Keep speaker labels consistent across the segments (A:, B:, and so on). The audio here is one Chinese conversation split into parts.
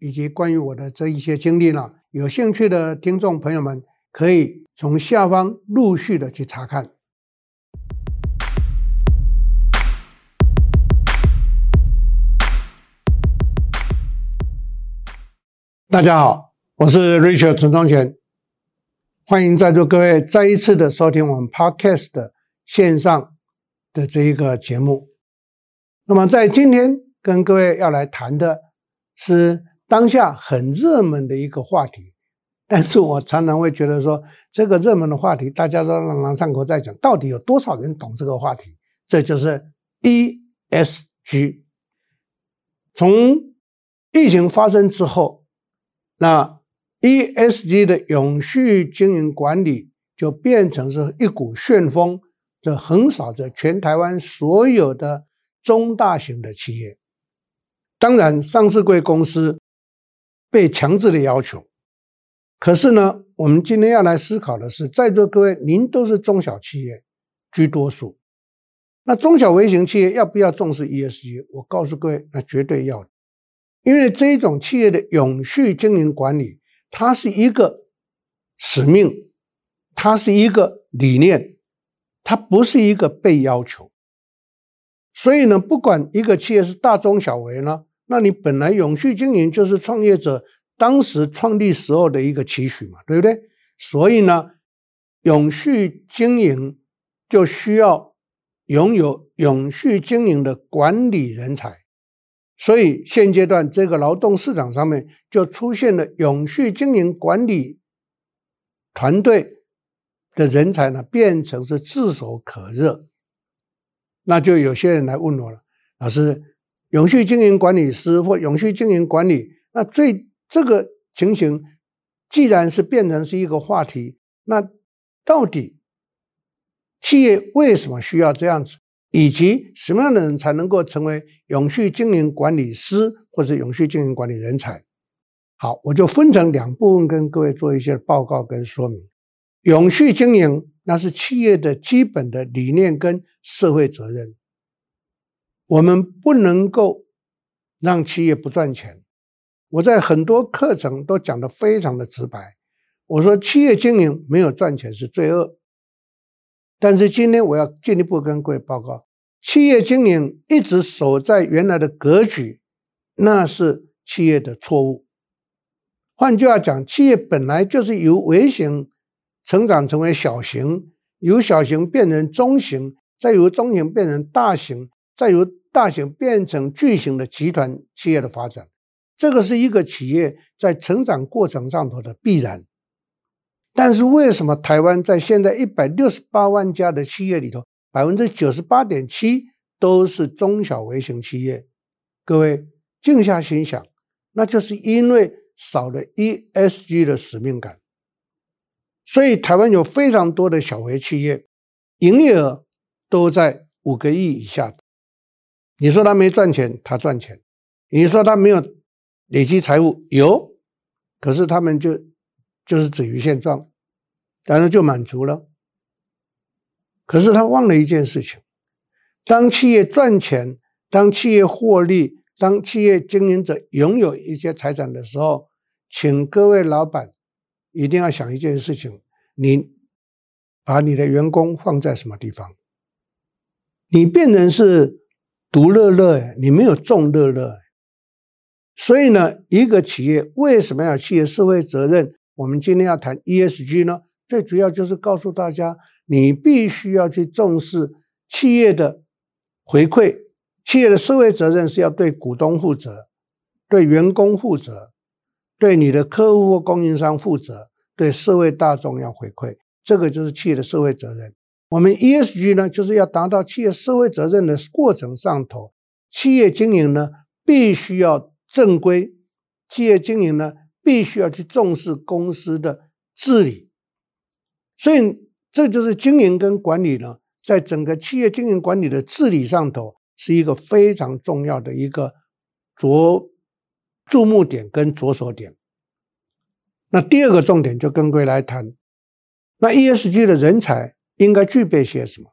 A: 以及关于我的这一些经历呢，有兴趣的听众朋友们可以从下方陆续的去查看。大家好，我是 Richard 陈宗全，欢迎在座各位再一次的收听我们 Podcast 的线上的这一个节目。那么在今天跟各位要来谈的是当下很热门的一个话题，但是我常常会觉得说，这个热门的话题大家都朗朗上口在讲，到底有多少人懂这个话题？这就是 ESG。从疫情发生之后，那 ESG 的永续经营管理就变成是一股旋风，就横扫着全台湾所有的。中大型的企业，当然上市贵公司被强制的要求。可是呢，我们今天要来思考的是，在座各位，您都是中小企业居多数。那中小微型企业要不要重视 ESG？我告诉各位，那绝对要，因为这种企业的永续经营管理，它是一个使命，它是一个理念，它不是一个被要求。所以呢，不管一个企业是大中小微呢，那你本来永续经营就是创业者当时创立时候的一个期许嘛，对不对？所以呢，永续经营就需要拥有永续经营的管理人才。所以现阶段这个劳动市场上面就出现了永续经营管理团队的人才呢，变成是炙手可热。那就有些人来问我了，老师，永续经营管理师或永续经营管理，那最这个情形，既然是变成是一个话题，那到底企业为什么需要这样子，以及什么样的人才能够成为永续经营管理师或者永续经营管理人才？好，我就分成两部分跟各位做一些报告跟说明，永续经营。那是企业的基本的理念跟社会责任。我们不能够让企业不赚钱。我在很多课程都讲得非常的直白。我说企业经营没有赚钱是罪恶。但是今天我要进一步跟各位报告，企业经营一直守在原来的格局，那是企业的错误。换句话讲，企业本来就是由微型。成长成为小型，由小型变成中型，再由中型变成大型，再由大型变成巨型的集团企业的发展，这个是一个企业在成长过程上头的必然。但是为什么台湾在现在一百六十八万家的企业里头，百分之九十八点七都是中小微型企业？各位静下心想，那就是因为少了 ESG 的使命感。所以台湾有非常多的小微企业，营业额都在五个亿以下。你说他没赚钱，他赚钱；你说他没有累积财富，有，可是他们就就是止于现状，当然就满足了。可是他忘了一件事情：当企业赚钱，当企业获利，当企业经营者拥有一些财产的时候，请各位老板。一定要想一件事情，你把你的员工放在什么地方？你变成是独乐乐，你没有众乐乐。所以呢，一个企业为什么要企业社会责任？我们今天要谈 ESG 呢？最主要就是告诉大家，你必须要去重视企业的回馈，企业的社会责任是要对股东负责，对员工负责。对你的客户或供应商负责，对社会大众要回馈，这个就是企业的社会责任。我们 ESG 呢，就是要达到企业社会责任的过程上头，企业经营呢必须要正规，企业经营呢必须要去重视公司的治理。所以，这就是经营跟管理呢，在整个企业经营管理的治理上头，是一个非常重要的一个着注目点跟着手点。那第二个重点就跟各位来谈，那 ESG 的人才应该具备些什么？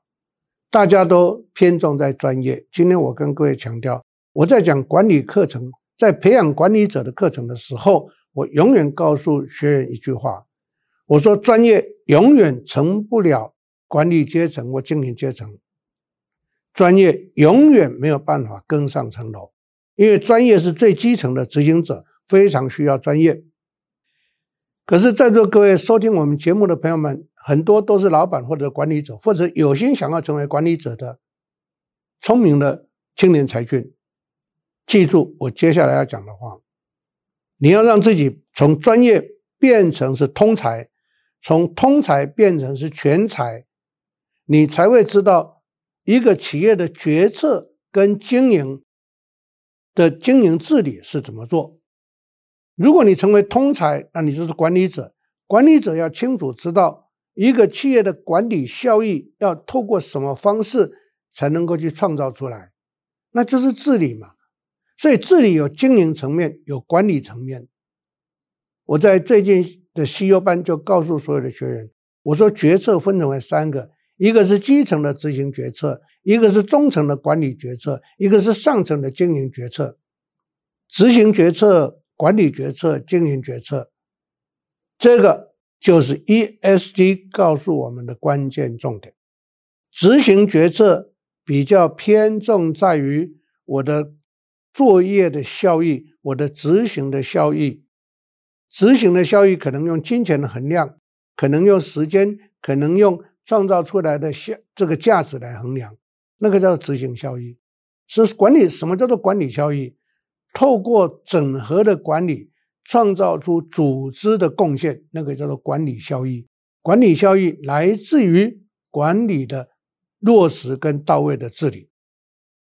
A: 大家都偏重在专业。今天我跟各位强调，我在讲管理课程，在培养管理者的课程的时候，我永远告诉学员一句话：我说专业永远成不了管理阶层或经营阶层，专业永远没有办法更上层楼，因为专业是最基层的执行者，非常需要专业。可是，在座各位收听我们节目的朋友们，很多都是老板或者管理者，或者有心想要成为管理者的聪明的青年才俊。记住我接下来要讲的话：你要让自己从专业变成是通才，从通才变成是全才，你才会知道一个企业的决策跟经营的经营治理是怎么做。如果你成为通才，那你就是管理者。管理者要清楚知道一个企业的管理效益要透过什么方式才能够去创造出来，那就是治理嘛。所以治理有经营层面，有管理层面。我在最近的 CEO 班就告诉所有的学员，我说决策分成为三个：一个是基层的执行决策，一个是中层的管理决策，一个是上层的经营决策。执行决策。管理决策、经营决策，这个就是 ESG 告诉我们的关键重点。执行决策比较偏重在于我的作业的效益，我的执行的效益。执行的效益可能用金钱的衡量，可能用时间，可能用创造出来的效这个价值来衡量，那个叫执行效益。是管理，什么叫做管理效益？透过整合的管理，创造出组织的贡献，那个叫做管理效益。管理效益来自于管理的落实跟到位的治理。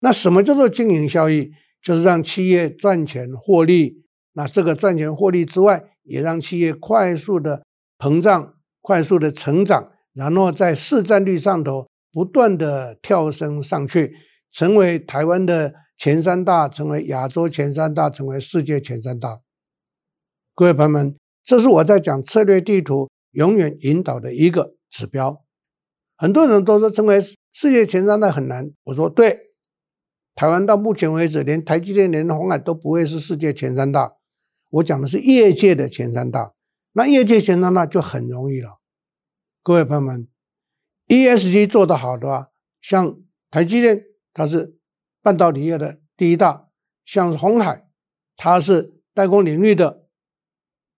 A: 那什么叫做经营效益？就是让企业赚钱获利。那这个赚钱获利之外，也让企业快速的膨胀、快速的成长，然后在市占率上头不断的跳升上去，成为台湾的。前三大成为亚洲前三大，成为世界前三大。各位朋友们，这是我在讲策略地图永远引导的一个指标。很多人都说成为世界前三大很难，我说对。台湾到目前为止，连台积电、连鸿海都不会是世界前三大。我讲的是业界的前三大，那业界前三大就很容易了。各位朋友们，ESG 做得好的话，像台积电，它是。半导体业的第一大，像是鸿海，它是代工领域的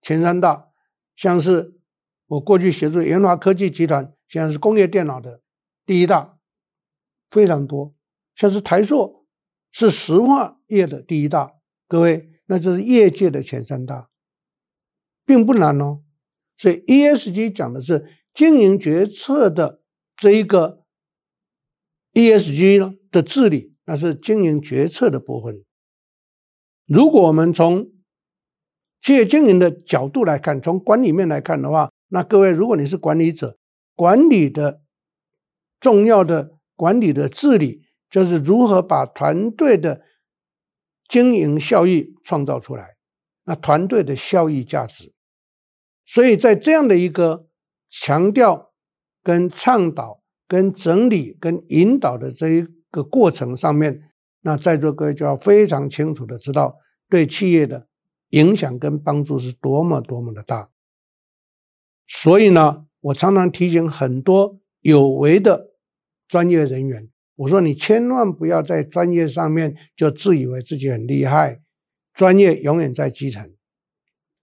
A: 前三大；像是我过去协助研华科技集团，像是工业电脑的第一大，非常多。像是台硕，是石化业的第一大，各位，那就是业界的前三大，并不难哦。所以 ESG 讲的是经营决策的这一个 ESG 呢的治理。那是经营决策的部分。如果我们从企业经营的角度来看，从管理面来看的话，那各位，如果你是管理者，管理的重要的管理的治理，就是如何把团队的经营效益创造出来，那团队的效益价值。所以在这样的一个强调、跟倡导、跟整理、跟引导的这一。个过程上面，那在座各位就要非常清楚的知道，对企业的影响跟帮助是多么多么的大。所以呢，我常常提醒很多有为的专业人员，我说你千万不要在专业上面就自以为自己很厉害，专业永远在基层，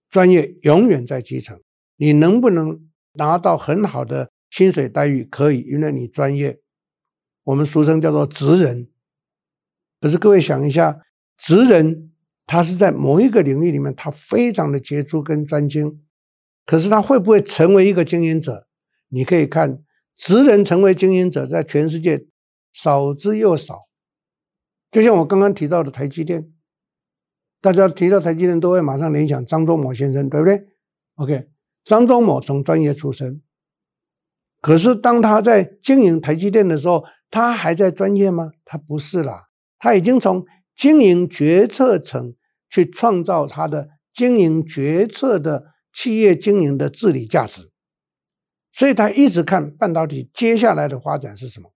A: 专业永远在基层。你能不能拿到很好的薪水待遇？可以，因为你专业。我们俗称叫做职人，可是各位想一下，职人他是在某一个领域里面，他非常的杰出跟专精，可是他会不会成为一个经营者？你可以看，职人成为经营者，在全世界少之又少。就像我刚刚提到的台积电，大家提到台积电都会马上联想张忠谋先生，对不对？OK，张忠谋从专业出身，可是当他在经营台积电的时候，他还在专业吗？他不是啦，他已经从经营决策层去创造他的经营决策的企业经营的治理价值，所以他一直看半导体接下来的发展是什么。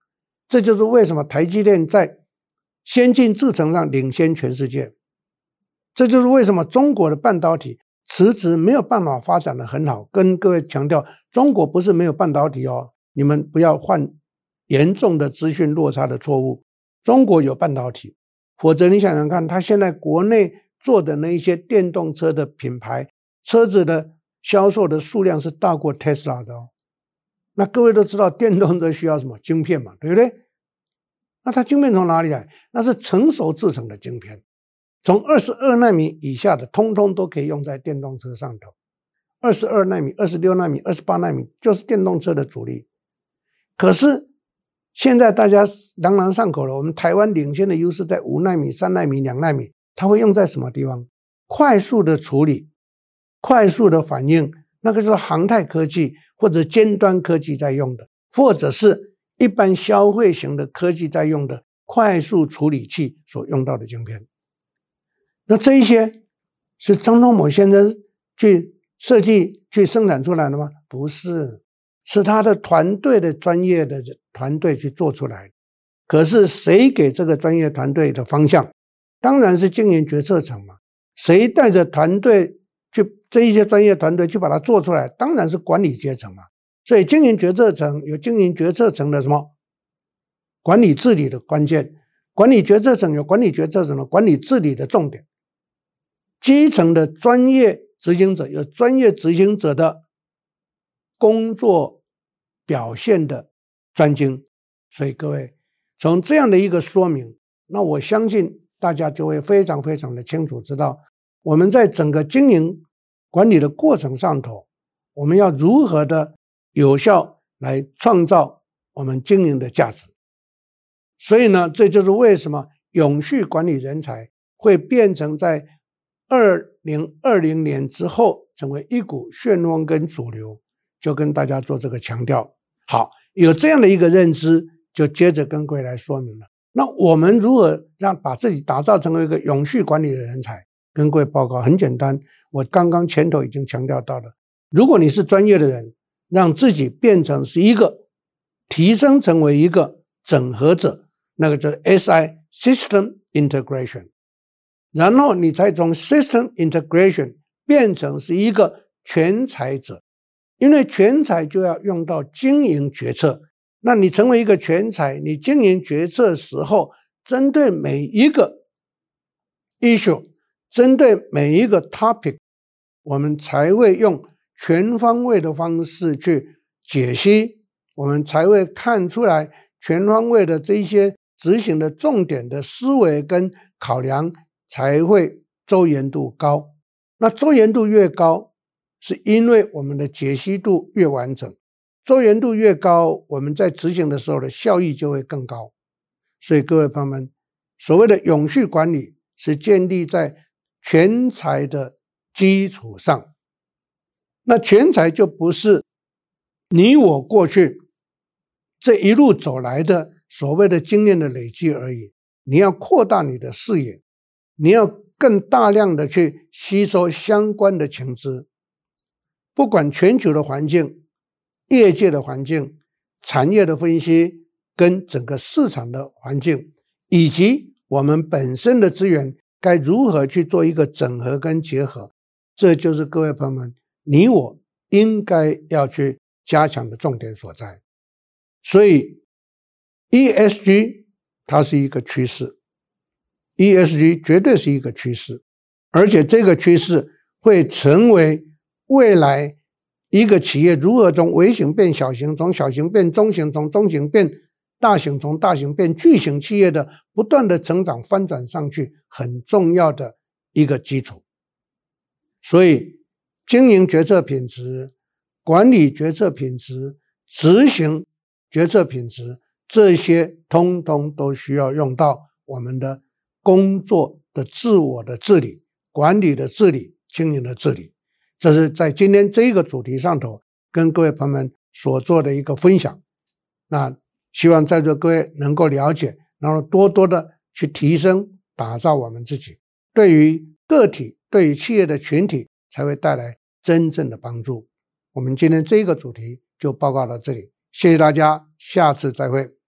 A: 这就是为什么台积电在先进制程上领先全世界。这就是为什么中国的半导体迟迟没有办法发展的很好。跟各位强调，中国不是没有半导体哦，你们不要犯严重的资讯落差的错误。中国有半导体，否则你想想看，它现在国内做的那一些电动车的品牌，车子的销售的数量是大过 Tesla 的哦。那各位都知道，电动车需要什么晶片嘛，对不对？那它晶片从哪里来？那是成熟制成的晶片。从二十二纳米以下的，通通都可以用在电动车上头。二十二纳米、二十六纳米、二十八纳米，就是电动车的主力。可是现在大家朗朗上口了，我们台湾领先的优势在五纳米、三纳米、两纳米，它会用在什么地方？快速的处理、快速的反应，那个是航太科技或者尖端科技在用的，或者是一般消费型的科技在用的快速处理器所用到的晶片。那这一些是张忠谋先生去设计、去生产出来的吗？不是，是他的团队的专业的团队去做出来。可是谁给这个专业团队的方向？当然是经营决策层嘛。谁带着团队去这一些专业团队去把它做出来？当然是管理阶层嘛。所以经营决策层有经营决策层的什么管理治理的关键，管理决策层有管理决策层的管理治理的重点。基层的专业执行者有专业执行者的工作表现的专精，所以各位从这样的一个说明，那我相信大家就会非常非常的清楚知道，我们在整个经营管理的过程上头，我们要如何的有效来创造我们经营的价值。所以呢，这就是为什么永续管理人才会变成在二零二零年之后，成为一股旋风跟主流，就跟大家做这个强调。好，有这样的一个认知，就接着跟各位来说明了。那我们如何让把自己打造成为一个永续管理的人才？跟各位报告很简单，我刚刚前头已经强调到了。如果你是专业的人，让自己变成是一个提升成为一个整合者，那个叫 SI System Integration。然后你才从 system integration 变成是一个全才者，因为全才就要用到经营决策。那你成为一个全才，你经营决策时候，针对每一个 issue，针对每一个 topic，我们才会用全方位的方式去解析，我们才会看出来全方位的这些执行的重点的思维跟考量。才会周延度高，那周延度越高，是因为我们的解析度越完整。周延度越高，我们在执行的时候的效益就会更高。所以各位朋友们，所谓的永续管理是建立在全才的基础上。那全才就不是你我过去这一路走来的所谓的经验的累积而已，你要扩大你的视野。你要更大量的去吸收相关的情资，不管全球的环境、业界的环境、产业的分析，跟整个市场的环境，以及我们本身的资源该如何去做一个整合跟结合，这就是各位朋友们，你我应该要去加强的重点所在。所以，ESG 它是一个趋势。ESG 绝对是一个趋势，而且这个趋势会成为未来一个企业如何从微型变小型，从小型变中型，从中型变大型，从大型变巨型企业的不断的成长翻转上去很重要的一个基础。所以，经营决策品质、管理决策品质、执行决策品质，这些通通都需要用到我们的。工作的自我的治理，管理的治理、经营的治理。这是在今天这个主题上头跟各位朋友们所做的一个分享。那希望在座各位能够了解，然后多多的去提升、打造我们自己，对于个体、对于企业的群体，才会带来真正的帮助。我们今天这个主题就报告到这里，谢谢大家，下次再会。